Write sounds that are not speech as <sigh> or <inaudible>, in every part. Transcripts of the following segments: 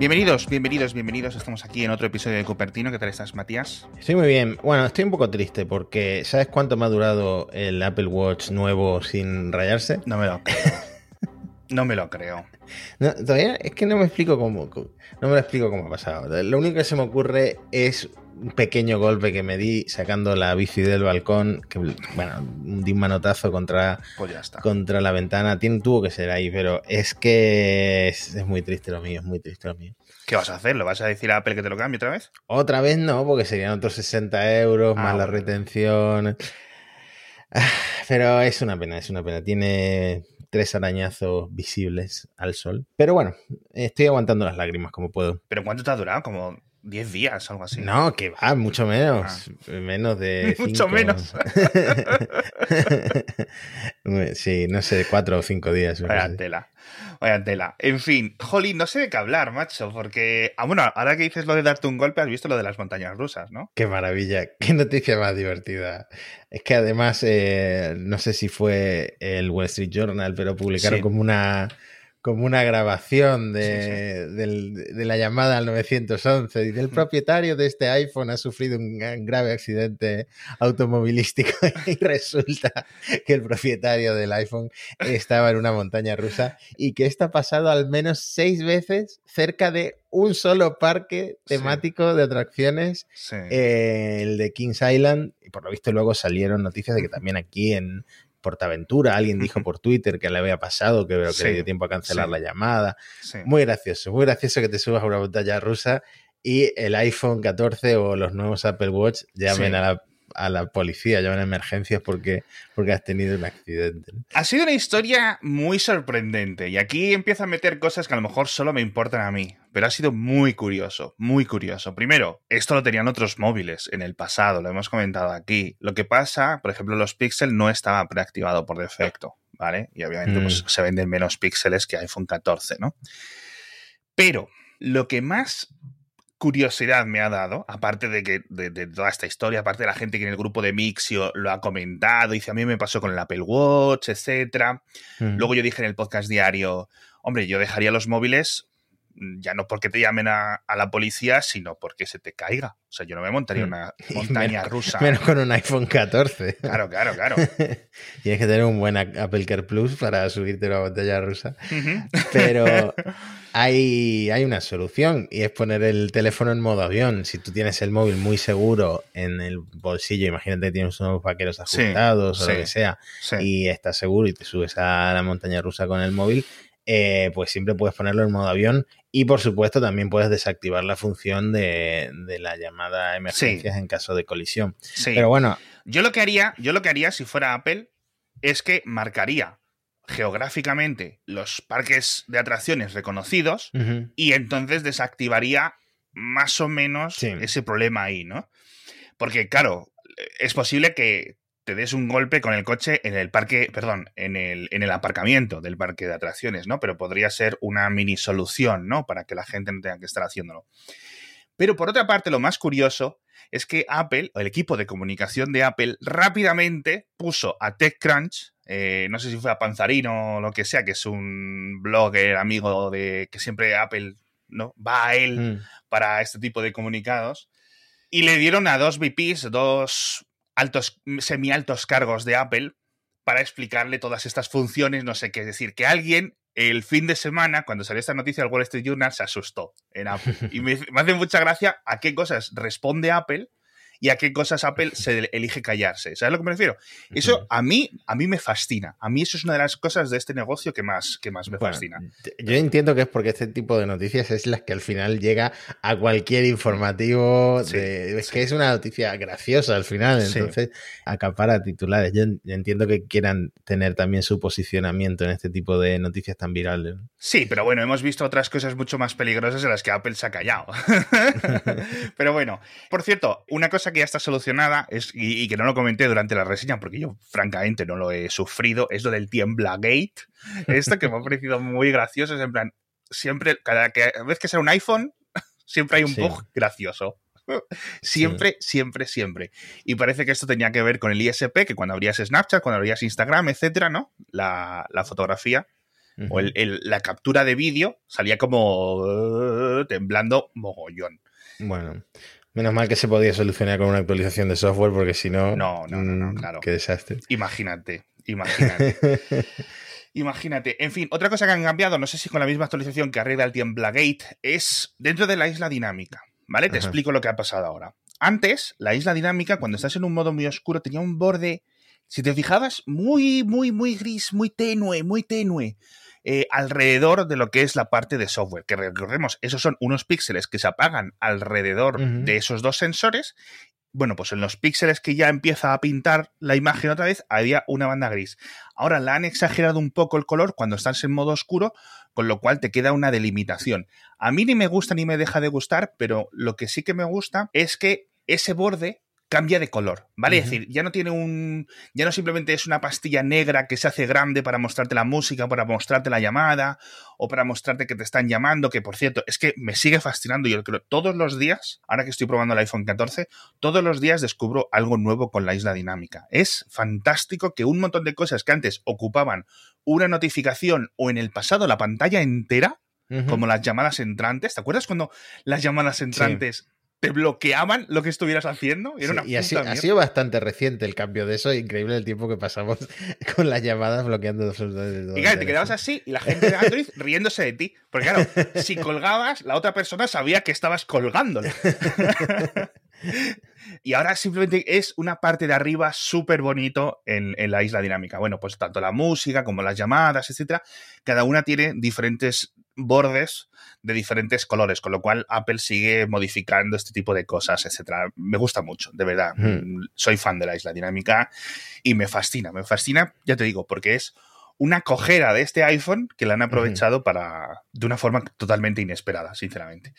Bienvenidos, bienvenidos, bienvenidos. Estamos aquí en otro episodio de Cupertino. ¿Qué tal estás, Matías? Estoy muy bien. Bueno, estoy un poco triste porque ¿sabes cuánto me ha durado el Apple Watch nuevo sin rayarse? No me lo <laughs> creo. no me lo creo. todavía es que no me explico cómo, no me lo explico cómo ha pasado. Lo único que se me ocurre es un pequeño golpe que me di sacando la bici del balcón, que bueno, di un manotazo contra, pues ya está. contra la ventana. Tiene, tuvo que ser ahí, pero es que es, muy triste lo mío, es muy triste lo mío. ¿Qué vas a hacer? ¿Lo vas a decir a Apple que te lo cambie otra vez? Otra vez no, porque serían otros 60 euros ah, más la retención. Ah, pero es una pena, es una pena. Tiene tres arañazos visibles al sol. Pero bueno, estoy aguantando las lágrimas como puedo. ¿Pero cuánto te ha durado? ¿Como 10 días, algo así. No, que va, mucho menos. Ah. Menos de. <laughs> mucho menos. <laughs> sí, no sé, 4 o 5 días. Vaya tela. Vaya tela. En fin, Holly, no sé de qué hablar, macho, porque. Ah, bueno, ahora que dices lo de darte un golpe, has visto lo de las montañas rusas, ¿no? Qué maravilla, <laughs> qué noticia más divertida. Es que además, eh, no sé si fue el Wall Street Journal, pero publicaron como una como una grabación de, la llamada al 911. y el propietario de este iPhone ha sufrido un grave accidente automovilístico <laughs> y resulta que el propietario del iPhone estaba en una montaña rusa y que esto ha pasado al menos seis veces cerca de un solo parque temático de atracciones, eh, el de Kings Island. Y por lo visto luego salieron noticias de que también aquí en, Portaventura, alguien dijo por Twitter que le había pasado, que, que le dio tiempo a cancelar la llamada. Muy gracioso, muy gracioso que te subas a una pantalla rusa y el iPhone 14 o los nuevos Apple Watch llamen a la a la policía, llaman a emergencias porque, porque has tenido un accidente. Ha sido una historia muy sorprendente y aquí empieza a meter cosas que a lo mejor solo me importan a mí, pero ha sido muy curioso, muy curioso. Primero, esto lo tenían otros móviles en el pasado, lo hemos comentado aquí. Lo que pasa, por ejemplo, los Pixel no estaba preactivado por defecto, ¿vale? Y obviamente pues, mm. se venden menos píxeles que iPhone 14, ¿no? Pero lo que más curiosidad me ha dado, aparte de que de, toda esta historia, aparte de la gente que en el grupo de Mixio lo ha comentado, dice a mí me pasó con el Apple Watch, etcétera. Luego yo dije en el podcast diario, hombre, yo dejaría los móviles Mm, ya no porque te llamen a, la policía, sino porque se te caiga. O sea, yo no me montaría mm. una <laughs> montaña rusa. Menos con un iPhone 14. Claro, claro, claro. <laughs> Tienes que tener un buen Apple Care Plus para subirte a la montaña rusa. Pero <laughs> hay, hay una solución y es poner el teléfono en modo avión. Si tú tienes el móvil muy seguro en el bolsillo, imagínate que tienes unos vaqueros ajustados o lo que sea, y estás seguro y te subes a la montaña rusa con el móvil, eh, pues siempre puedes ponerlo en modo avión y por supuesto también puedes desactivar la función de, la llamada emergencias en caso de colisión. Pero bueno. Yo lo que haría, yo lo que haría si fuera Apple es que marcaría geográficamente los parques de atracciones reconocidos y entonces desactivaría más o menos ese problema ahí, ¿no? Porque, claro, es posible que te des un golpe con el coche en el parque, perdón, en el, en el aparcamiento del parque de atracciones, ¿no? Pero podría ser una mini solución, ¿no? Para que la gente no tenga que estar haciéndolo. Pero por otra parte, lo más curioso es que Apple, o el equipo de comunicación de Apple, rápidamente puso a TechCrunch, eh, no sé si fue a Panzarino o lo que sea, que es un blogger amigo de que siempre Apple ¿no? va a él mm. para este tipo de comunicados, y le dieron a dos VPs, dos altos, semi-altos cargos de Apple para explicarle todas estas funciones, no sé qué. Es decir, que alguien el fin de semana, cuando salió esta noticia del Wall Street Journal, se asustó en Apple. <laughs> Y me, me hace mucha gracia a qué cosas responde Apple y a qué cosas Apple se elige callarse. ¿Sabes a lo que me refiero? Eso a mí, a mí me fascina. A mí eso es una de las cosas de este negocio que más, que más me fascina. Yo entiendo que es porque este tipo de noticias es las que al final llega a cualquier informativo. es que es una noticia graciosa al final, entonces acapara titulares. Yo, entiendo que quieran tener también su posicionamiento en este tipo de noticias tan virales. Sí, pero bueno, hemos visto otras cosas mucho más peligrosas en las que Apple se ha callado. <laughs> <laughs> pero bueno, por cierto, una cosa que ya está solucionada es, y, que no lo comenté durante la reseña porque yo francamente no lo he sufrido, es lo del Tiemblagate. <laughs> Esto que me ha parecido muy gracioso, es en plan, siempre, cada vez que sea un iPhone, <laughs> siempre hay un bug gracioso. <laughs> Siempre, siempre, siempre. Y parece que esto tenía que ver con el ISP, que cuando abrías Snapchat, cuando abrías Instagram, etcétera, ¿no? La, la fotografía o la captura de vídeo salía como uh, temblando mogollón. Bueno, menos mal que se podía solucionar con una actualización de software, porque si no. No, no, no, mm, claro. Qué desastre. Imagínate, imagínate. <laughs> Imagínate. En fin, otra cosa que han cambiado, no sé si con la misma actualización que arregla el Templagate, es dentro de la isla dinámica. ¿Vale? Te explico lo que ha pasado ahora. Antes, la isla dinámica, cuando estás en un modo muy oscuro, tenía un borde, si te fijabas, muy, muy, muy gris, muy tenue, muy tenue. Eh, alrededor de lo que es la parte de software. Que recordemos, esos son unos píxeles que se apagan alrededor de esos dos sensores. Bueno, pues en los píxeles que ya empieza a pintar la imagen otra vez, había una banda gris. Ahora la han exagerado un poco el color cuando estás en modo oscuro, con lo cual te queda una delimitación. A mí ni me gusta ni me deja de gustar, pero lo que sí que me gusta es que ese borde cambia de color, ¿vale? Es decir, ya no tiene un. Ya no simplemente es una pastilla negra que se hace grande para mostrarte la música, para mostrarte la llamada, o para mostrarte que te están llamando, que por cierto, es que me sigue fascinando. Yo creo todos los días, ahora que estoy probando el iPhone 14, todos los días descubro algo nuevo con la isla dinámica. Es fantástico que un montón de cosas que antes ocupaban una notificación o en el pasado la pantalla entera, como las llamadas entrantes. ¿Te acuerdas cuando las llamadas entrantes te bloqueaban lo que estuvieras haciendo. y ha sido bastante reciente el cambio de eso. Increíble el tiempo que pasamos <laughs> con las llamadas bloqueando absolutamente todo. Y claro, te quedabas así y la gente de Android <laughs> riéndose de ti. Porque claro, si colgabas, la otra persona sabía que estabas colgándolo. <laughs> y ahora simplemente es una parte de arriba súper bonito en, en, la isla dinámica. Bueno, pues tanto la música como las llamadas, etcétera, cada una tiene diferentes bordes de diferentes colores, con lo cual Apple sigue modificando este tipo de cosas, etcétera. Me gusta mucho, de verdad. Mm, soy fan de la isla dinámica y me fascina, me fascina, ya te digo, porque es una cojera de este iPhone que la han aprovechado para de una forma totalmente inesperada, sinceramente.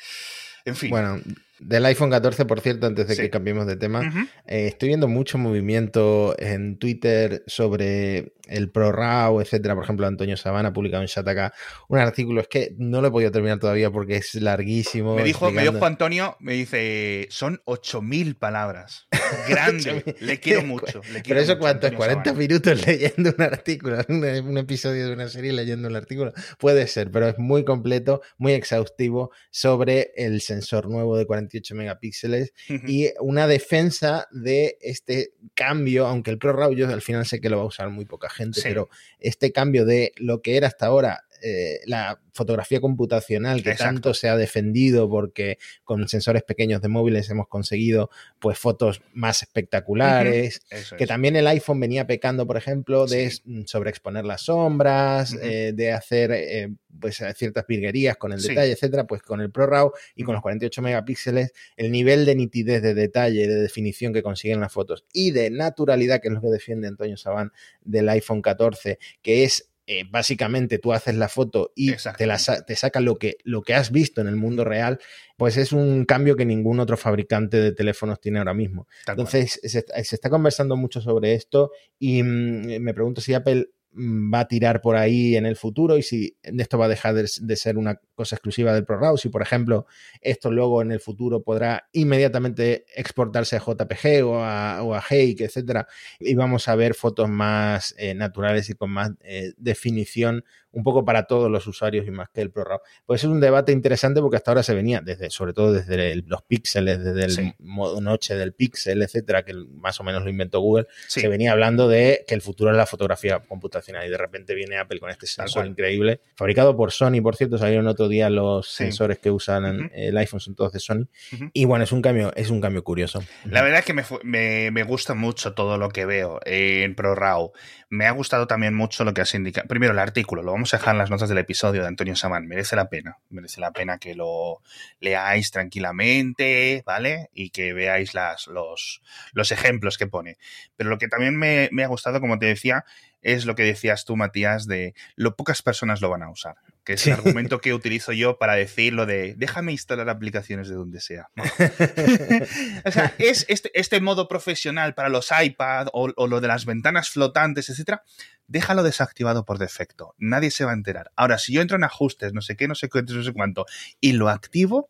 En fin. Bueno, del iPhone 14, por cierto, antes de que cambiemos de tema, eh, estoy viendo mucho movimiento en Twitter sobre el ProRAW, etcétera. Por ejemplo, Antonio Sabana ha publicado en Shataka un artículo. Es que no lo he podido terminar todavía porque es larguísimo. Me dijo, me dijo Antonio, me dice, son 8.000 palabras. <laughs> Grande. le quiero <laughs> mucho. Pero eso cuánto es, 40 minutos <laughs> leyendo un artículo, un, episodio de una serie leyendo un artículo. Puede ser, pero es muy completo, muy exhaustivo sobre el sensor nuevo de 40 megapíxeles y una defensa de este cambio, aunque el ProRAW yo al final sé que lo va a usar muy poca gente, pero este cambio de lo que era hasta ahora eh, la fotografía computacional que tanto se ha defendido porque con sensores pequeños de móviles hemos conseguido pues fotos más espectaculares, que también el iPhone venía pecando, por ejemplo, de sobreexponer las sombras, eh, de hacer eh, pues ciertas virguerías con el detalle, etcétera, pues con el ProRAW y con los 48 megapíxeles, el nivel de nitidez, de detalle, de definición que consiguen las fotos y de naturalidad, que es lo que defiende Antonio Sabán del iPhone 14, que es eh, básicamente tú haces la foto y te, la, te saca lo que, lo que has visto en el mundo real, pues es un cambio que ningún otro fabricante de teléfonos tiene ahora mismo. Entonces, se, está conversando mucho sobre esto y mm, me pregunto si Apple Mm, va a tirar por ahí en el futuro y si esto va a dejar de, ser una cosa exclusiva del ProRAW, si por ejemplo esto luego en el futuro podrá inmediatamente exportarse a JPG o a, o a Hake, etcétera, y vamos a ver fotos más eh, naturales y con más eh, definición un poco para todos los usuarios y más que el ProRAW. Pues es un debate interesante porque hasta ahora se venía, desde, sobre todo desde los píxeles, desde el modo noche del píxel, etcétera, que más o menos lo inventó Google, se venía hablando de que el futuro es la fotografía computacional y de repente viene Apple con este sensor increíble, fabricado por Sony, por cierto, salieron otro día los sensores que usan el iPhone son todos de Sony y bueno, es un cambio, es un cambio curioso. La verdad es que me, me, me gusta mucho todo lo que veo en ProRAW. Me ha gustado también mucho lo que has indicado. Primero, el artículo, lo vamos a dejar en las notas del episodio de Antonio Samán. Merece la pena, merece la pena que lo leáis tranquilamente, ¿vale? Y que veáis las, los, los ejemplos que pone. Pero lo que también me, me ha gustado, como te decía, es lo que decías tú, Matías, de lo pocas personas lo van a usar que es el argumento que utilizo yo para decir lo de déjame instalar aplicaciones de donde sea. <laughs> o sea, es este, este, modo profesional para los iPad o, lo de las ventanas flotantes, etcétera, déjalo desactivado por defecto. Nadie se va a enterar. Ahora, si yo entro en ajustes, no sé qué, no sé qué, no sé cuánto, y lo activo,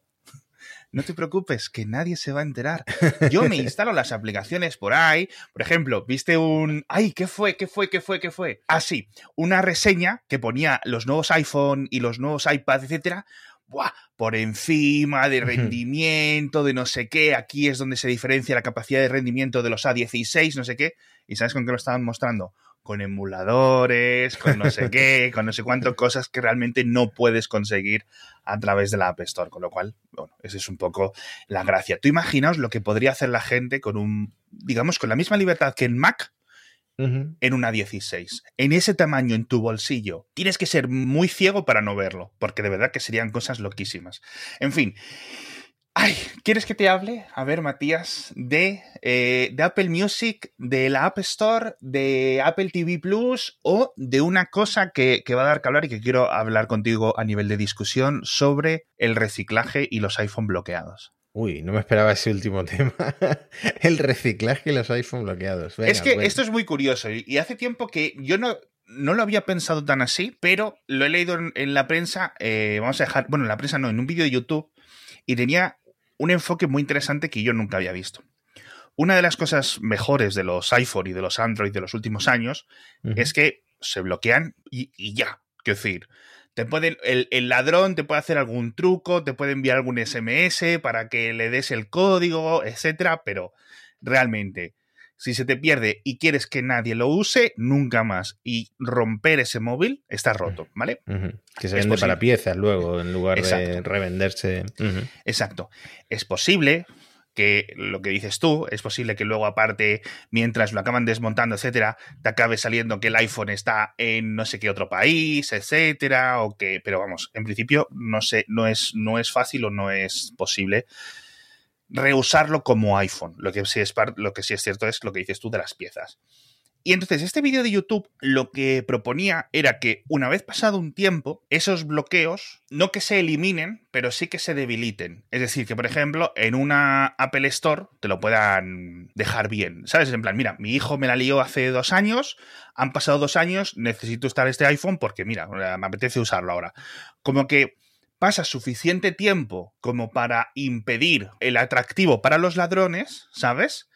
no te preocupes, que nadie se va a enterar. <laughs> Yo me instalo las aplicaciones por ahí. Por ejemplo, viste un. ¡Ay! ¿Qué fue? ¿Qué fue? ¿Qué fue? ¿Qué fue? Ah, sí, una reseña que ponía los nuevos iPhone y los nuevos iPad, etcétera. ¡Buah! Por encima de rendimiento, de no sé qué. Aquí es donde se diferencia la capacidad de rendimiento de los A16, no sé qué. ¿Y sabes con qué lo estaban mostrando? Con emuladores, con no sé <laughs> qué, con no sé cuántas cosas que realmente no puedes conseguir a través de la App Store. Con lo cual, bueno, esa es un poco la gracia. Tú imaginaos lo que podría hacer la gente con un, digamos, con la misma libertad que en Mac, en una 16. En ese tamaño en tu bolsillo. Tienes que ser muy ciego para no verlo, porque de verdad que serían cosas loquísimas. En fin. Ay, ¿quieres que te hable? A ver, Matías, de, eh, de, Apple Music, de la App Store, de Apple TV Plus o de una cosa que, que, va a dar que hablar y que quiero hablar contigo a nivel de discusión sobre el reciclaje y los iPhone bloqueados. Uy, no me esperaba ese último <laughs> tema. el reciclaje y los iPhone bloqueados. es que esto es muy curioso y hace tiempo que yo no, no lo había pensado tan así, pero lo he leído en, la prensa, eh, vamos a dejar, bueno, en la prensa no, en un vídeo de YouTube y tenía un enfoque muy interesante que yo nunca había visto. Una de las cosas mejores de los iPhone y de los Android de los últimos años es que se bloquean y, ya. Quiero decir, te pueden, el, el, ladrón te puede hacer algún truco, te puede enviar algún SMS para que le des el código, etcétera, pero realmente si se te pierde y quieres que nadie lo use, nunca más. Y romper ese móvil está roto, ¿vale? Que se vende para piezas luego, en lugar de revenderse. Exacto. Es posible que lo que dices tú, es posible que luego aparte, mientras lo acaban desmontando, etcétera, te acabe saliendo que el iPhone está en no sé qué otro país, etcétera, o que, pero vamos, en principio no sé, no es, no es fácil o no es posible reusarlo como iPhone. Lo que, sí es, lo que sí es cierto es lo que dices tú de las piezas. Y entonces este vídeo de YouTube lo que proponía era que una vez pasado un tiempo, esos bloqueos no que se eliminen, pero sí que se debiliten. Es decir, que por ejemplo en una Apple Store te lo puedan dejar bien. ¿Sabes? En plan, mira, mi hijo me la lió hace dos años, han pasado dos años, necesito estar este iPhone porque mira, me apetece usarlo ahora. Como que pasa suficiente tiempo como para impedir el atractivo para los ladrones, ¿sabes?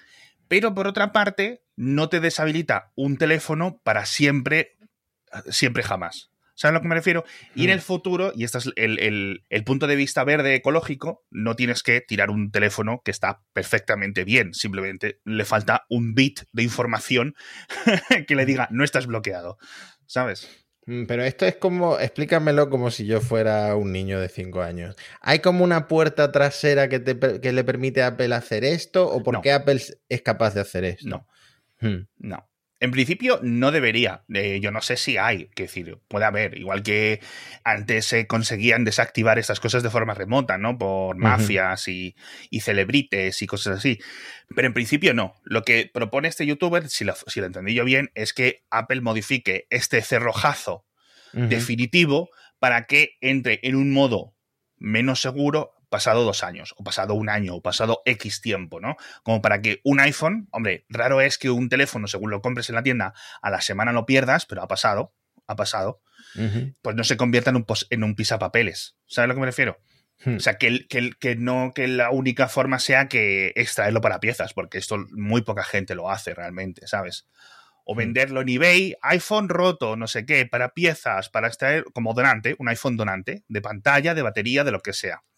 Pero por otra parte, no te deshabilita un teléfono para siempre, siempre jamás. ¿Sabes a lo que me refiero? Y en el mm. futuro, y este es el, el, punto de vista verde ecológico, no tienes que tirar un teléfono que está perfectamente bien. Simplemente le falta un bit de información <laughs> que le diga, no estás bloqueado. ¿Sabes? Mm, pero esto es como, explícamelo como si yo fuera un niño de 5 años. ¿Hay como una puerta trasera que, te, le permite a Apple hacer esto? ¿O por qué Apple es capaz de hacer esto? No. Hmm. No. En principio no debería. Eh, yo no sé si hay, que decir, puede haber. Igual que antes se conseguían desactivar estas cosas de forma remota, ¿no? Por mafias y, y, celebrites y cosas así. Pero en principio no. Lo que propone este youtuber, si lo, si lo entendí yo bien, es que Apple modifique este cerrojazo definitivo para que entre en un modo menos seguro pasado dos años, o pasado un año, o pasado X tiempo, ¿no? Como para que un iPhone, hombre, raro es que un teléfono, según lo compres en la tienda, a la semana lo pierdas, pero ha pasado, ha pasado, pues no se convierta en un, en un pisapapeles. ¿Sabes a lo que me refiero? Hmm. O sea, que, que, que, no, que la única forma sea que extraerlo para piezas, porque esto muy poca gente lo hace realmente, ¿sabes? O hmm. venderlo en eBay, iPhone roto, no sé qué, para piezas, para extraer, como donante, un iPhone donante, de pantalla, de batería, de lo que sea.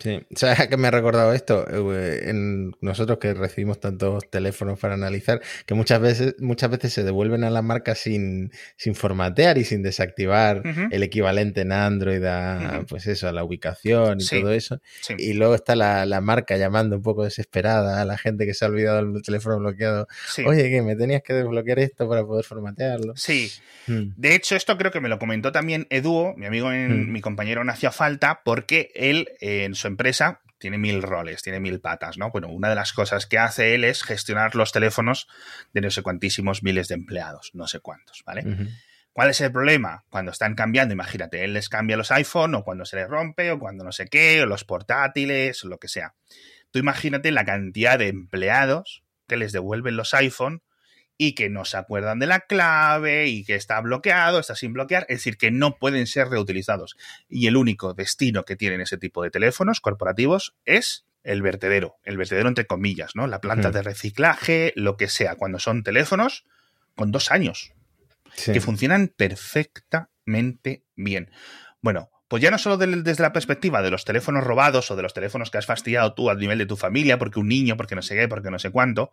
Sí, ¿sabes a qué me ha recordado esto? Eh, en nosotros que recibimos tantos teléfonos para analizar, que muchas veces, muchas veces se devuelven a la marca sin, sin formatear y sin desactivar el equivalente en Android a, pues eso, a la ubicación y todo eso. Y luego está la, la, marca llamando un poco desesperada a la gente que se ha olvidado el teléfono bloqueado. Oye, que me tenías que desbloquear esto para poder formatearlo. Sí. Hmm. De hecho, esto creo que me lo comentó también Eduo, mi amigo, en, hmm. mi compañero no hacía falta, porque él en su empresa tiene mil roles, tiene mil patas, ¿no? Bueno, una de las cosas que hace él es gestionar los teléfonos de no sé cuantísimos miles de empleados, no sé cuántos, ¿vale? ¿Cuál es el problema? Cuando están cambiando, imagínate, él les cambia los iPhone o cuando se les rompe o cuando no sé qué, o los portátiles o lo que sea. Tú imagínate la cantidad de empleados que les devuelven los iPhone y que no se acuerdan de la clave y que está bloqueado, está sin bloquear, es decir, que no pueden ser reutilizados. Y el único destino que tienen ese tipo de teléfonos corporativos es el vertedero, el vertedero entre comillas, ¿no? La planta de reciclaje, lo que sea, cuando son teléfonos con dos años, que funcionan perfectamente bien. Bueno, pues ya no solo desde la perspectiva de los teléfonos robados o de los teléfonos que has fastidiado tú a nivel de tu familia, porque un niño, porque no sé qué, porque no sé cuánto,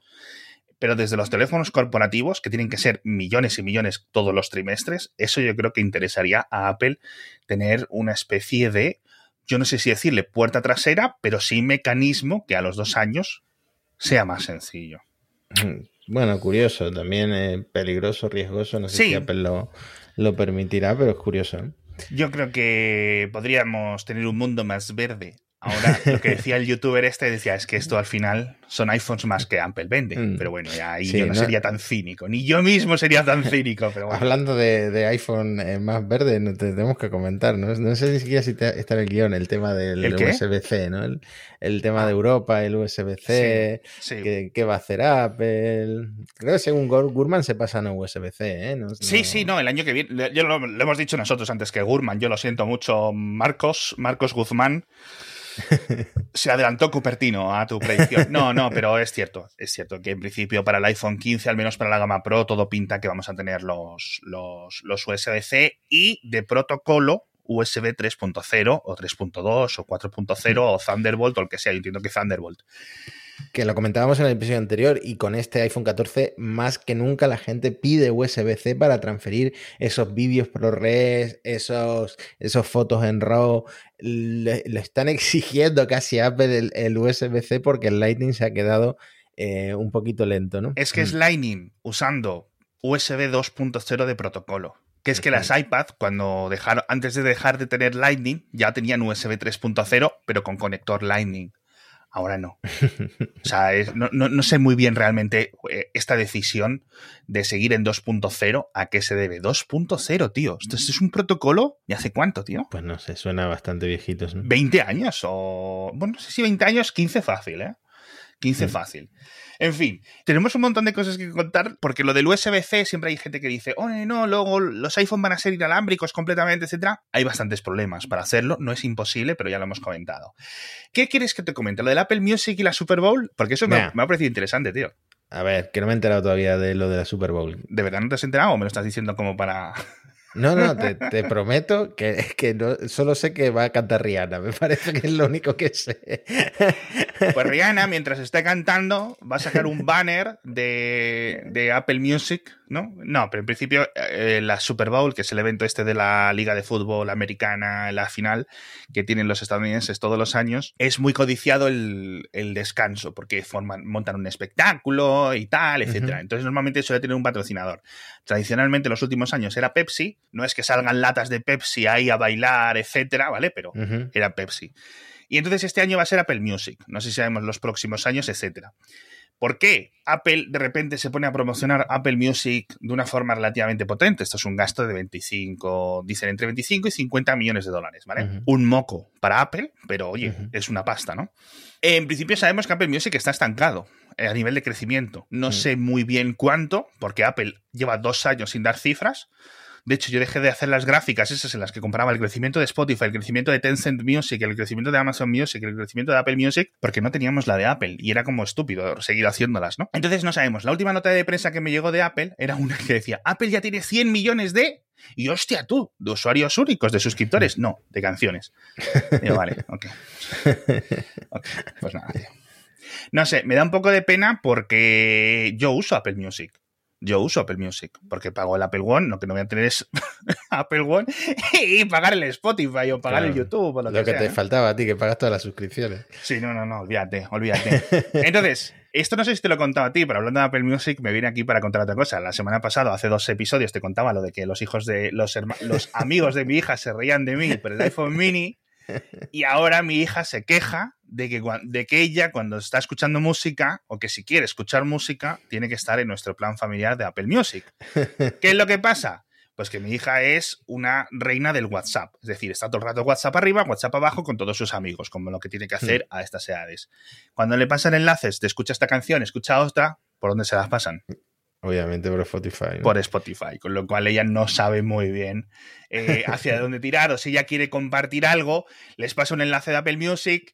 pero desde los teléfonos corporativos, que tienen que ser millones y millones todos los trimestres, eso yo creo que interesaría a Apple tener una especie de yo no sé si decirle puerta trasera, pero sí mecanismo que a los dos años sea más sencillo. Bueno, curioso, también eh, peligroso, riesgoso, no sé si Apple lo, lo, permitirá, pero es curioso. ¿eh? Yo creo que podríamos tener un mundo más verde Ahora, lo que <laughs> decía el youtuber este decía es que esto al final son iPhones más que Apple vende. Mm. Pero bueno, ya ahí yo no, sería tan cínico. Ni yo mismo sería tan cínico. Pero Hablando de, iPhone eh, más verde, no tenemos que comentar, ¿no? No sé ni siquiera si está en el guion el tema del USB-C, ¿no? El, tema de ah. Europa, el USB-C, ¿qué, va a hacer Apple? Creo que según Gurman se pasa a USB-C, ¿eh? sí, sí, no, el año que viene. Yo lo, lo hemos dicho nosotros antes que Gurman, yo lo siento mucho, Marcos, Marcos Guzmán. <laughs> Se adelantó Cupertino a tu predicción. No, no, pero es cierto. Es cierto que en principio para el iPhone 15, al menos para la gama Pro, todo pinta que vamos a tener los, los, los USB-C y de protocolo USB 3.0 o 3.2 o 4.0 o Thunderbolt o el que sea. Yo entiendo que Thunderbolt que lo comentábamos en el episodio anterior y con este iPhone 14 más que nunca la gente pide USB-C para transferir esos vídeos ProRes, esos, esos fotos en RAW. Le, están <laughs> exigiendo casi a Apple el, USB-C porque el Lightning se ha quedado eh, un poquito lento, ¿no? Es que es mm. Lightning usando USB 2.0 de protocolo. Que es que las iPad, cuando dejaron, antes de dejar de tener Lightning, ya tenían USB 3.0, pero con conector Lightning ahora no. O sea, no, sé muy bien realmente eh, esta decisión de seguir en 2.0 a qué se debe. 2.0, tío. ¿Esto es un protocolo? ¿Y hace cuánto, tío? Pues no sé, suena bastante viejito. 20 años o... Bueno, no sé si 20 años, 15 fácil, ¿eh? 15 fácil. En fin, tenemos un montón de cosas que contar porque lo del USB-C siempre hay gente que dice, oh, no, luego los iPhone van a ser inalámbricos completamente, etcétera. Hay bastantes problemas para hacerlo, no es imposible, pero ya lo hemos comentado. ¿Qué quieres que te comente? ¿Lo del Apple Music y la Super Bowl? Porque eso me, me ha parecido interesante, tío. A ver, que no me he enterado todavía de lo de la Super Bowl. ¿De verdad no te has enterado o me lo estás diciendo como para.? No, no, te, prometo que, que no, solo sé que va a cantar Rihanna. Me parece que es lo único que sé. Pues Rihanna, mientras esté cantando, va a sacar un banner de, de Apple Music ¿no? No, pero en principio eh, la Super Bowl, que es el evento este de la Liga de Fútbol Americana, la final que tienen los estadounidenses todos los años, es muy codiciado el, descanso, porque forman, montan un espectáculo y tal, etcétera. Entonces normalmente suele tener un patrocinador. Tradicionalmente en los últimos años era Pepsi, no es que salgan latas de Pepsi ahí a bailar, etcétera, ¿vale? Pero era Pepsi. Y entonces este año va a ser Apple Music. No sé si sabemos los próximos años, etcétera. ¿Por qué Apple de repente se pone a promocionar Apple Music de una forma relativamente potente? Esto es un gasto de 25, dicen entre 25 y 50 millones de dólares, ¿vale? Un moco para Apple, pero oye, es una pasta, ¿no? En principio sabemos que Apple Music está estancado eh, a nivel de crecimiento. No sé muy bien cuánto, porque Apple lleva dos años sin dar cifras. De hecho, yo dejé de hacer las gráficas esas en las que comparaba el crecimiento de Spotify, el crecimiento de Tencent Music, el crecimiento de Amazon Music, el crecimiento de Apple Music, porque no teníamos la de Apple y era como estúpido seguir haciéndolas, ¿no? Entonces no sabemos. La última nota de prensa que me llegó de Apple era una que decía, Apple ya tiene 100 millones de... Y hostia, tú, de usuarios únicos, de suscriptores. No, de canciones. vale, <laughs> ok. Pues nada, tío. No sé, me da un poco de pena porque yo uso Apple Music yo uso Apple Music porque pago el Apple One, lo que no voy a tener es <laughs> Apple One y pagar el Spotify o pagar el YouTube o lo, que, te faltaba a ti, que pagas todas las suscripciones. Sí, no, no, no, olvídate, olvídate. <laughs> Entonces, esto no sé si te lo he contado a ti, pero hablando de Apple Music me vine aquí para contar otra cosa. La semana pasada, hace dos episodios, te contaba lo de que los hijos de los, los amigos de mi hija se reían de mí por el iPhone mini y ahora mi hija se queja de que, de que ella cuando está escuchando música o que si quiere escuchar música tiene que estar en nuestro plan familiar de Apple Music. <laughs> ¿Qué es lo que pasa? Pues que mi hija es una reina del WhatsApp. Es decir, está todo el rato WhatsApp arriba, WhatsApp abajo con todos sus amigos, como lo que tiene que hmm. hacer a estas edades. Cuando le pasan enlaces de escucha esta canción, escucha otra, ¿por dónde se las pasan? Obviamente por Spotify. Por Spotify, con lo cual ella no sabe muy bien eh, hacia dónde tirar o si ella quiere compartir algo, les pasa un enlace de Apple Music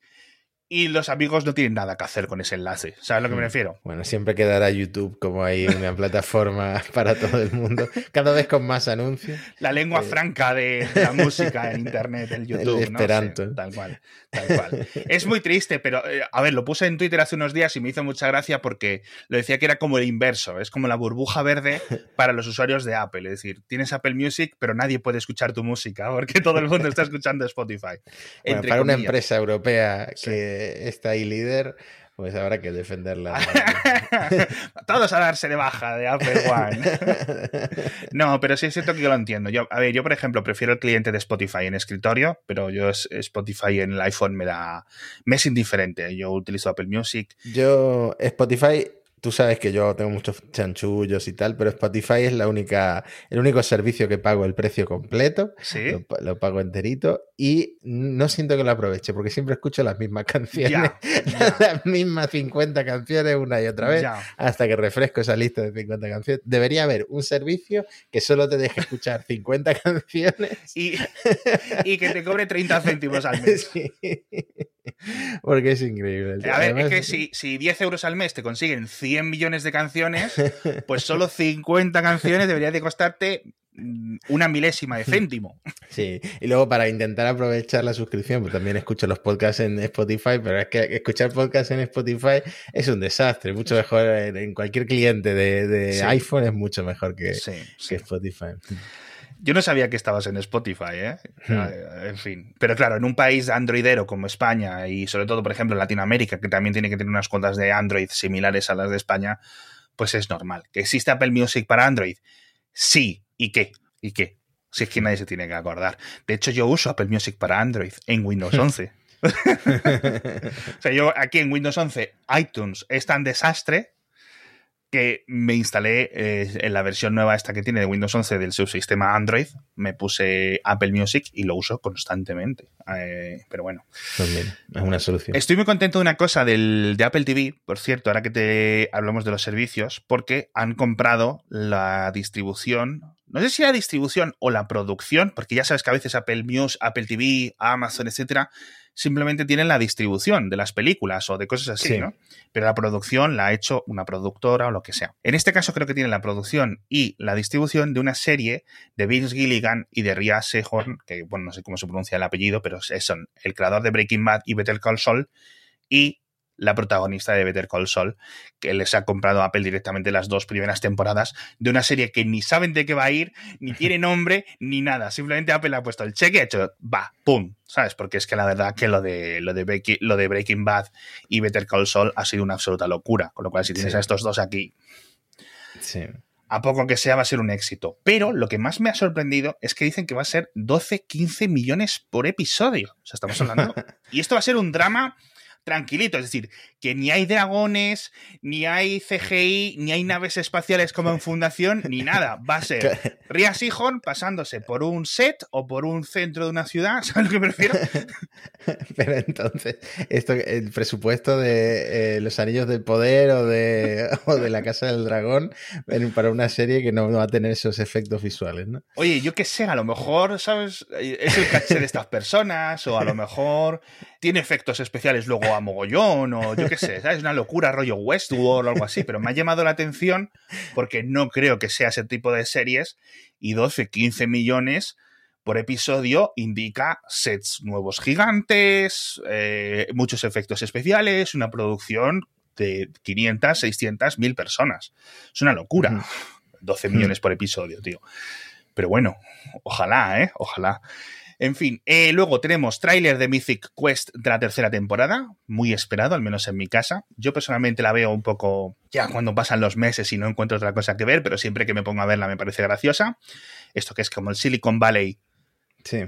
y los amigos no tienen nada que hacer con ese enlace. ¿Sabes a lo que me hmm. refiero? Bueno, siempre quedará YouTube como ahí una <laughs> plataforma para todo el mundo, cada vez con más anuncios. La lengua eh, franca de, la música en Internet, el <laughs> YouTube. El esperanto. tal cual, tal cual. Es muy triste, pero eh, a ver, lo puse en Twitter hace unos días y me hizo mucha gracia porque lo decía que era como el inverso, es como la burbuja verde para los usuarios de Apple. Es decir, tienes Apple Music, pero nadie puede escuchar tu música porque todo el mundo está escuchando Spotify. para una empresa europea que está ahí líder, pues habrá que defenderla. <laughs> Todos a darse de baja de Apple One. <laughs> no, pero sí es cierto que yo lo entiendo. Yo, a ver, yo, por ejemplo, prefiero el cliente de Spotify en escritorio, pero yo Spotify en el iPhone me da. me es indiferente. Yo utilizo Apple Music. Yo, Spotify Tú sabes que yo tengo muchos chanchullos y tal, pero Spotify es la única, el único servicio que pago el precio completo. ¿Sí? Lo, pago enterito y no siento que lo aproveche porque siempre escucho las mismas <laughs> canciones, <laughs> las mismas 50 canciones una y otra vez, hasta que refresco esa lista de 50 canciones. Debería haber un servicio que solo te deje escuchar <laughs> 50 canciones y, y que te cobre 30 céntimos al mes. Sí. Porque es increíble. A ver, es que si, si 10 euros al mes te consiguen 100 millones de canciones, <laughs> pues solo 50 canciones debería de costarte mm, una milésima de céntimo. <laughs> Sí, y luego para intentar aprovechar la suscripción, pues también escucho los podcasts en Spotify, pero es que escuchar podcasts en Spotify es un desastre, mucho mejor en cualquier cliente de, iPhone es mucho mejor que, que Spotify. Yo no sabía que estabas en Spotify, ¿eh? Hmm. Ah, en fin. Pero claro, en un país androidero como España y sobre todo, por ejemplo, Latinoamérica, que también tiene que tener unas cuentas de Android similares a las de España, pues es normal. ¿Que existe Apple Music para Android? Sí. ¿Y qué? ¿Y qué? Si es que nadie se tiene que acordar. De hecho, yo uso Apple Music para Android en Windows 11. <laughs> <laughs> o sea, yo aquí en Windows 11 iTunes es tan desastre que me instalé eh, en la versión nueva esta que tiene de Windows 11 del subsistema Android, me puse Apple Music y lo uso constantemente. Eh, pero bueno. Es una solución. Estoy muy contento de una cosa del, de Apple TV, por cierto, ahora que te hablamos de los servicios, porque han comprado la distribución no sé si la distribución o la producción, porque ya sabes que a veces Apple News, Apple TV, Amazon, etcétera, simplemente tienen la distribución de las películas o de cosas así, ¿no? Pero la producción la ha hecho una productora o lo que sea. En este caso creo que tienen la producción y la distribución de una serie de Vince Gilligan y de Ria Sehorn, que bueno, no sé cómo se pronuncia el apellido, pero son el creador de Breaking Bad y Better Call Saul y la protagonista de Better Call Saul, que les ha comprado a Apple directamente las dos primeras temporadas de una serie que ni saben de qué va a ir, ni <laughs> tiene nombre, ni nada. Simplemente Apple ha puesto el cheque y ha hecho, va, pum, ¿sabes? Porque es que la verdad que lo de, lo de, Breaking, lo de Breaking Bad y Better Call Saul ha sido una absoluta locura. Con lo cual, si tienes a estos dos aquí, a poco que sea, va a ser un éxito. Pero lo que más me ha sorprendido es que dicen que va a ser 12, 15 millones por episodio. O sea, estamos hablando. <laughs> y esto va a ser un drama tranquilito. Es decir, que ni hay dragones, ni hay CGI, ni hay naves espaciales como en <laughs> Fundación, ni nada. Va a <laughs> ser Ria Sihon pasándose por un set o por un centro de una ciudad, <laughs> ¿sabes lo que prefiero? Pero entonces, esto, el presupuesto de eh, los anillos del poder o de, o de la Casa del Dragón para una serie que no va a tener esos efectos visuales, ¿no? Oye, yo qué sé, a lo mejor, ¿sabes? Es el caché de estas personas, o a lo mejor tiene efectos especiales luego a mogollón, o yo qué sé, ¿sabes? Una locura rollo Westworld o algo así, pero me ha llamado la atención porque no creo que sea ese tipo de series y 12, 15 millones por episodio indica sets nuevos gigantes, eh, muchos efectos especiales, una producción de 500, 600, 1000 personas. Es una locura. 12 millones por episodio, tío. Pero bueno, ojalá, ¿eh? Ojalá. En fin, eh, luego tenemos tráiler de Mythic Quest de la tercera temporada, muy esperado, al menos en mi casa. Yo personalmente la veo un poco ya cuando pasan los meses y no encuentro otra cosa que ver, pero siempre que me pongo a verla me parece graciosa. Esto que es como el Silicon Valley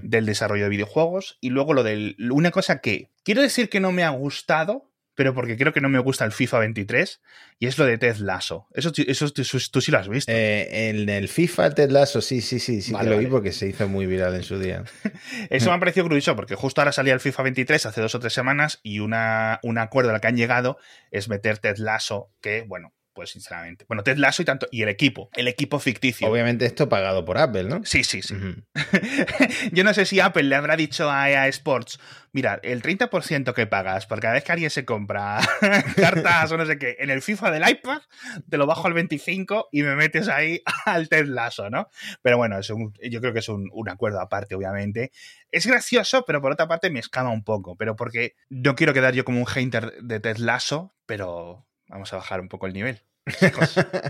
del desarrollo de videojuegos. Y luego lo de una cosa que quiero decir que no me ha gustado, pero porque creo que no me gusta el FIFA 23, y es lo de Ted Lasso. Eso, eso tú, sí lo has visto. Eh, en el FIFA Ted Lasso, sí, sí, sí, sí que lo vi porque se hizo muy viral en su día. <laughs> eso me ha parecido curioso, porque justo ahora salía el FIFA 23 hace dos o tres semanas, y una, un acuerdo al que han llegado es meter Ted Lasso, que, bueno, pues sinceramente. Bueno, Ted Lasso y tanto. Y el equipo, el equipo ficticio. Obviamente esto pagado por Apple, ¿no? Sí, sí, sí. <laughs> Yo no sé si Apple le habrá dicho a EA Sports, mira, el 30% que pagas por cada vez que alguien se compra <laughs> cartas o no sé qué en el FIFA del iPad, te lo bajo al 25 y me metes ahí <laughs> al Ted Lasso, ¿no? Pero bueno, es yo creo que es un, un acuerdo aparte, obviamente. Es gracioso, pero por otra parte me escama un poco, pero porque no quiero quedar yo como un hater de Ted Lasso, pero vamos a bajar un poco el nivel. <laughs>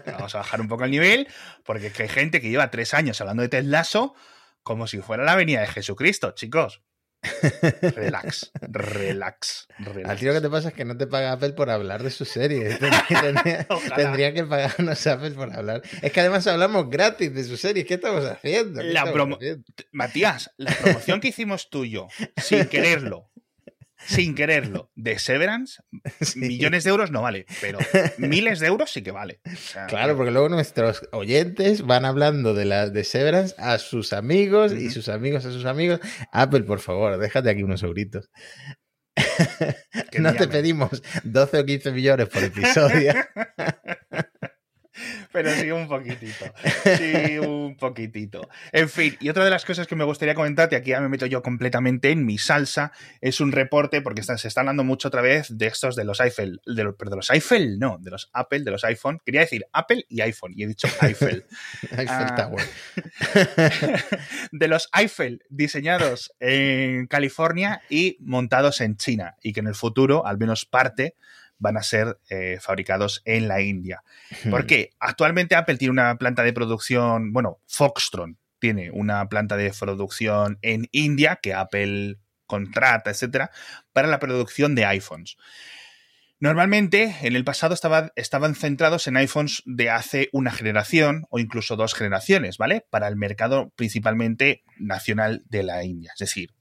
vamos a bajar un poco el nivel, porque hay gente que lleva tres años hablando de Ted Lasso como si fuera la venida de Jesucristo, chicos. <laughs> Relax, relax, relax. Al tío que te pasa es que no te paga Apple por hablar de su serie. <laughs> Tendría, que pagarnos Apple por hablar. Es que además hablamos gratis de su serie. ¿Qué estamos haciendo? la Matías, la promoción que hicimos tú y yo, sin quererlo, sin quererlo, de Severance, <laughs> millones de euros no vale, pero miles de euros sí que vale. claro, porque luego nuestros oyentes van hablando de la de Severance a sus amigos y sus amigos a sus amigos. Apple, por favor, déjate aquí unos euritos. <laughs> no te pedimos 12 o 15 millones por episodio. <laughs> Pero sí, un poquitito. <laughs> Sí, un poquitito. En fin, y otra de las cosas que me gustaría comentarte, aquí ya me meto yo completamente en mi salsa, es un reporte, porque se está hablando mucho otra vez de estos de los Eiffel, de los, pero de los Eiffel, no, de los Apple, de los iPhone. Quería decir Apple y iPhone, y he dicho Eiffel. <laughs> Eiffel ah. Tower. <laughs> de los Eiffel diseñados en California y montados en China, y que en el futuro, al menos parte, van a ser eh, fabricados en la India. <laughs> Porque actualmente Apple tiene una planta de producción, bueno, Foxtron tiene una planta de producción en India que Apple contrata, etcétera, para la producción de iPhones. Normalmente, en el pasado estaban centrados en iPhones de hace una generación o incluso dos generaciones, ¿vale? Para el mercado principalmente nacional de la India. Es decir,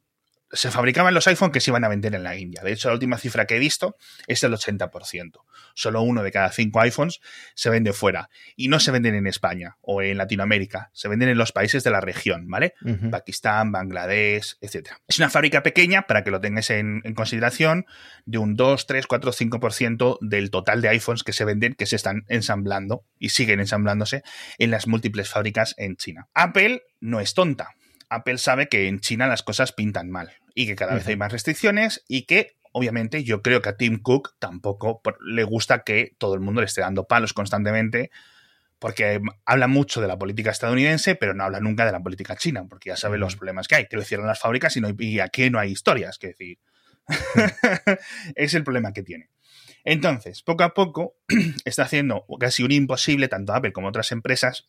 se fabricaban los iPhone que se iban a vender en la India. De hecho, la última cifra que he visto es el 80%. Solo uno de cada cinco iPhones se vende fuera. Y no se venden en España o en Latinoamérica. Se venden en los países de la región, ¿vale? Pakistán, Bangladesh, etc. Es una fábrica pequeña, para que lo tengas en, en consideración, de un 2, 3, 4, 5% del total de iPhones que se venden, que se están ensamblando y siguen ensamblándose en las múltiples fábricas en China. Apple no es tonta. Apple sabe que en China las cosas pintan mal y que cada vez hay más restricciones y que obviamente yo creo que a Tim Cook tampoco le gusta que todo el mundo le esté dando palos constantemente porque habla mucho de la política estadounidense, pero no habla nunca de la política china, porque ya sabe los problemas que hay, que lo cierran las fábricas y, no, y aquí no hay historias, que decir. <laughs> es el problema que tiene. Entonces, poco a poco <clears throat> está haciendo casi un imposible, tanto Apple como otras empresas,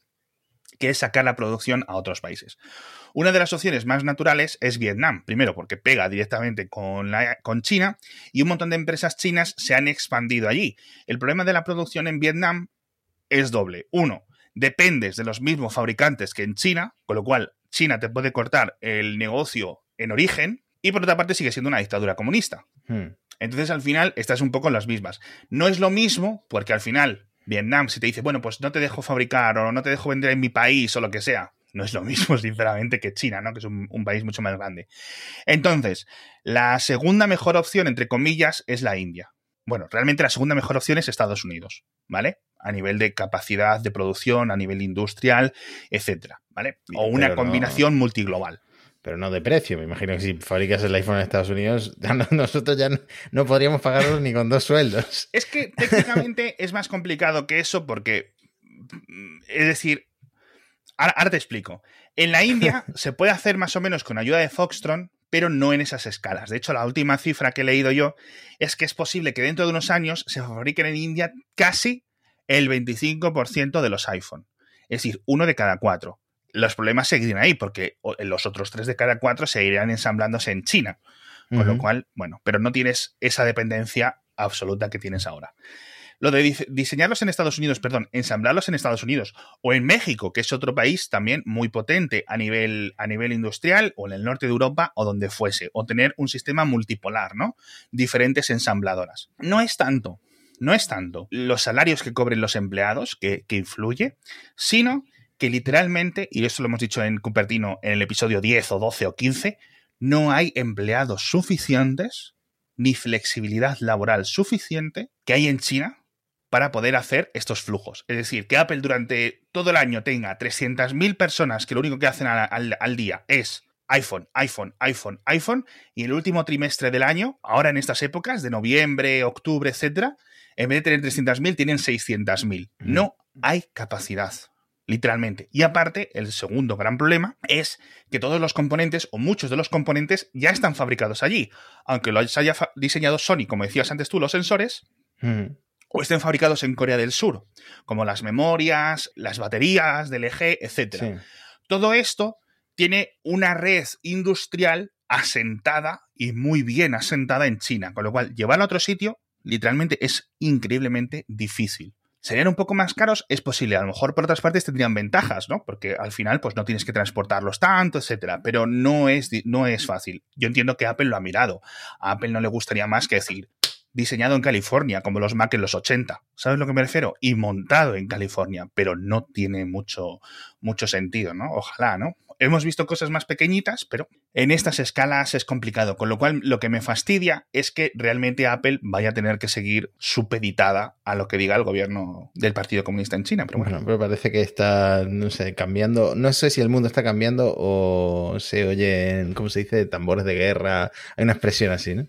que es sacar la producción a otros países. Una de las opciones más naturales es Vietnam, primero porque pega directamente con, la, con China y un montón de empresas chinas se han expandido allí. El problema de la producción en Vietnam es doble. Uno, dependes de los mismos fabricantes que en China, con lo cual China te puede cortar el negocio en origen y por otra parte sigue siendo una dictadura comunista. Hmm. Entonces al final estás un poco en las mismas. No es lo mismo porque al final Vietnam, si te dice, bueno, pues no te dejo fabricar o no te dejo vender en mi país o lo que sea, no es lo mismo, <laughs> sinceramente, que China, ¿no? Que es un, país mucho más grande. Entonces, la segunda mejor opción, entre comillas, es la India. Bueno, realmente la segunda mejor opción es Estados Unidos, ¿vale? A nivel de capacidad de producción, a nivel industrial, etcétera, ¿vale? O una combinación multiglobal pero no de precio. Me imagino que si fabricas el iPhone en Estados Unidos, <laughs> nosotros ya no, podríamos pagarlo ni con dos sueldos. <laughs> Es que técnicamente es más complicado que eso porque, es decir, ahora, te explico. En la India <laughs> se puede hacer más o menos con ayuda de Foxtron, pero no en esas escalas. De hecho, la última cifra que he leído yo es que es posible que dentro de unos años se fabriquen en India casi el 25% de los iPhone. Es decir, uno de cada cuatro los problemas seguirían ahí, porque los otros tres de cada cuatro seguirían ensamblándose en China. Con lo cual, bueno, pero no tienes esa dependencia absoluta que tienes ahora. Lo de diseñarlos en Estados Unidos, perdón, ensamblarlos en Estados Unidos o en México, que es otro país también muy potente a nivel, a nivel industrial, o en el norte de Europa, o donde fuese, o tener un sistema multipolar, ¿no? Diferentes ensambladoras. No es tanto, no es tanto los salarios que cobren los empleados que, que influye, sino que literalmente, y eso lo hemos dicho en Cupertino en el episodio 10 o 12 o 15, no hay empleados suficientes ni flexibilidad laboral suficiente que hay en China para poder hacer estos flujos. Es decir, que Apple durante todo el año tenga 300.000 personas que lo único que hacen al, al día es iPhone, iPhone, iPhone, iPhone, y el último trimestre del año, ahora en estas épocas, de noviembre, octubre, etcétera, en vez de tener 300.000, tienen 600.000. No hay capacidad literalmente. Y aparte, el segundo gran problema es que todos los componentes, o muchos de los componentes, ya están fabricados allí. Aunque lo haya diseñado Sony, como decías antes tú, los sensores, o estén fabricados en Corea del Sur, como las memorias, las baterías del LG, etc. Todo esto tiene una red industrial asentada y muy bien asentada en China, con lo cual llevarlo a otro sitio literalmente es increíblemente difícil. ¿Serían un poco más caros? Es posible. A lo mejor por otras partes tendrían ventajas, ¿no? Porque al final, pues no tienes que transportarlos tanto, etcétera. Pero no es, no es fácil. Yo entiendo que Apple lo ha mirado. A Apple no le gustaría más que decir diseñado en California, como los Mac en los 80. ¿Sabes lo que me refiero? Y montado en California. Pero no tiene mucho, mucho sentido, ¿no? Ojalá, ¿no? hemos visto cosas más pequeñitas, pero en estas escalas es complicado. Con lo cual, lo que me fastidia es que realmente Apple vaya a tener que seguir supeditada a lo que diga el gobierno del Partido Comunista en China. Pero bueno, pero parece que está, no sé, cambiando. No sé si el mundo está cambiando o se oyen, ¿cómo se dice?, tambores de guerra. Hay una expresión así, ¿no?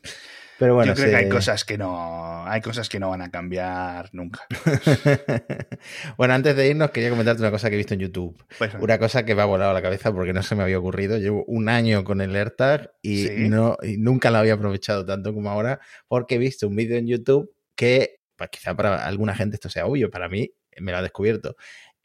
Pero bueno, Yo creo que hay cosas que no, hay cosas que no van a cambiar nunca. <laughs> bueno, antes de irnos, quería comentarte una cosa que he visto en YouTube. Pues una cosa que me ha volado a la cabeza porque no se me había ocurrido. Llevo un año con el AirTag y, no, y nunca lo había aprovechado tanto como ahora porque he visto un vídeo en YouTube que, pues quizá para alguna gente esto sea obvio, para mí me lo ha descubierto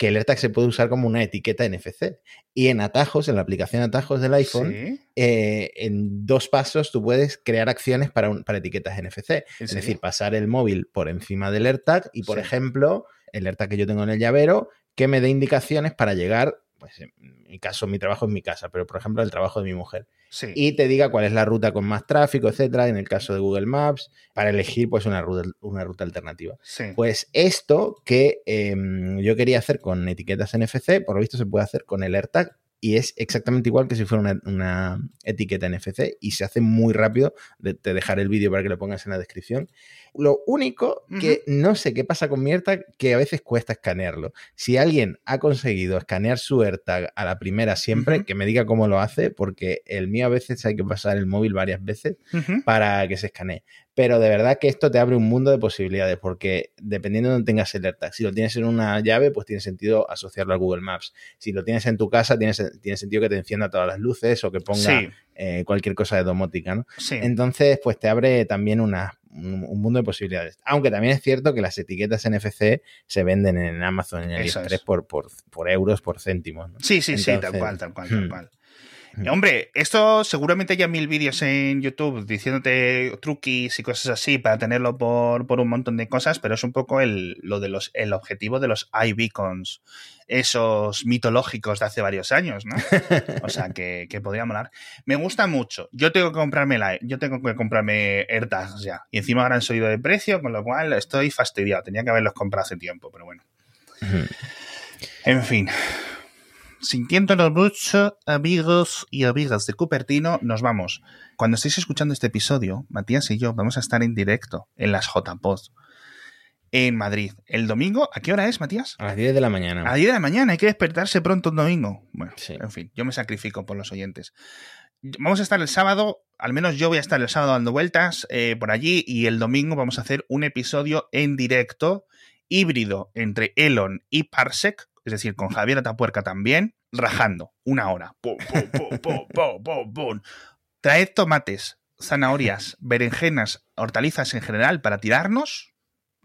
que el AirTag se puede usar como una etiqueta NFC. Y en atajos, en la aplicación atajos del iPhone, eh, en dos pasos tú puedes crear acciones para, para etiquetas NFC. Es decir, pasar el móvil por encima del AirTag y, por ejemplo, el AirTag que yo tengo en el llavero, que me dé indicaciones para llegar, pues en mi caso, mi trabajo es mi casa, pero por ejemplo, el trabajo de mi mujer y te diga cuál es la ruta con más tráfico, etcétera, en el caso de Google Maps, para elegir pues una ruta, una ruta alternativa. Pues esto que em, yo quería hacer con etiquetas NFC, por lo visto se puede hacer con el AirTag y es exactamente igual que si fuera una, etiqueta NFC y se hace muy rápido. te dejaré el vídeo para que lo pongas en la descripción. Lo único que no sé qué pasa con mi AirTag, que a veces cuesta escanearlo. Si alguien ha conseguido escanear su AirTag a la primera siempre, que me diga cómo lo hace, porque el mío a veces hay que pasar el móvil varias veces para que se escanee. Pero de verdad que esto te abre un mundo de posibilidades, porque dependiendo de dónde tengas el AirTag, si lo tienes en una llave, pues tiene sentido asociarlo a Google Maps. Si lo tienes en tu casa, tiene, tiene sentido que te encienda todas las luces o que ponga eh, cualquier cosa de domótica, ¿no? Entonces, pues te abre también una un, mundo de posibilidades. Aunque también es cierto que las etiquetas NFC se venden en Amazon, en el por, por, euros, por céntimos. Sí, sí, sí, tal cual, tal cual, tal hmm. cual. Hmm. Hombre, esto seguramente hay mil vídeos en YouTube diciéndote truquis y cosas así para tenerlo por, por un montón de cosas, pero es un poco el, lo de los, el objetivo de los iBeacons, esos mitológicos de hace varios años, ¿no? <laughs> O sea, que, que, podría molar. Me gusta mucho. Yo tengo que comprarme la, yo tengo que comprarme AirTags ya. Y encima ahora han subido de precio, con lo cual estoy fastidiado. Tenía que haberlos comprado hace tiempo, pero bueno. En fin. Sintiéndonos mucho, amigos y amigas de Cupertino, nos vamos. Cuando estéis escuchando este episodio, Matías y yo vamos a estar en directo en las JPod en Madrid. El domingo, ¿a qué hora es, Matías? A las 10 de la mañana. A las 10 de la mañana, hay que despertarse pronto un domingo. Bueno, en fin, yo me sacrifico por los oyentes. Vamos a estar el sábado, al menos yo voy a estar el sábado dando vueltas eh, por allí y el domingo vamos a hacer un episodio en directo híbrido entre Elon y Parsec es decir, con Javier Atapuerca también, rajando una hora. Pum, Traed tomates, zanahorias, berenjenas, hortalizas en general para tirarnos.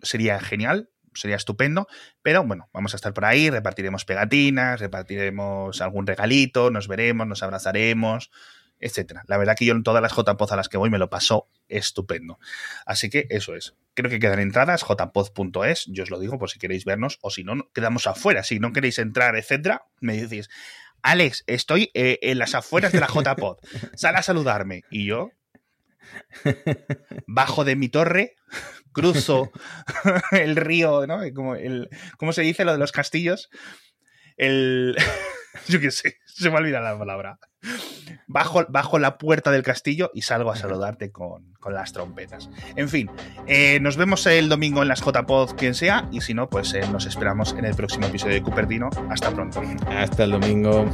Sería genial, sería estupendo. Pero bueno, vamos a estar por ahí, repartiremos pegatinas, repartiremos algún regalito, nos veremos, nos abrazaremos etcétera. La verdad que yo en todas las JPOZ a las que voy me lo paso estupendo. Así que eso es. Creo que quedan entradas, jpoz.es, yo os lo digo por si queréis vernos, o si no, quedamos afuera. Si no queréis entrar, etcétera, me decís, Alex, estoy eh, en las afueras de la JPod, sal a saludarme. Y yo, bajo de mi torre, cruzo <laughs> el río, ¿no? Como el, ¿Cómo se dice lo de los castillos? El... <laughs> yo qué sé, <laughs> Se me olvida la palabra. Bajo, bajo, la puerta del castillo y salgo a saludarte con, las trompetas. En fin, eh, nos vemos el domingo en las JPod, quien sea, y si no, pues eh, nos esperamos en el próximo episodio de Cupertino. Hasta pronto. Hasta el domingo.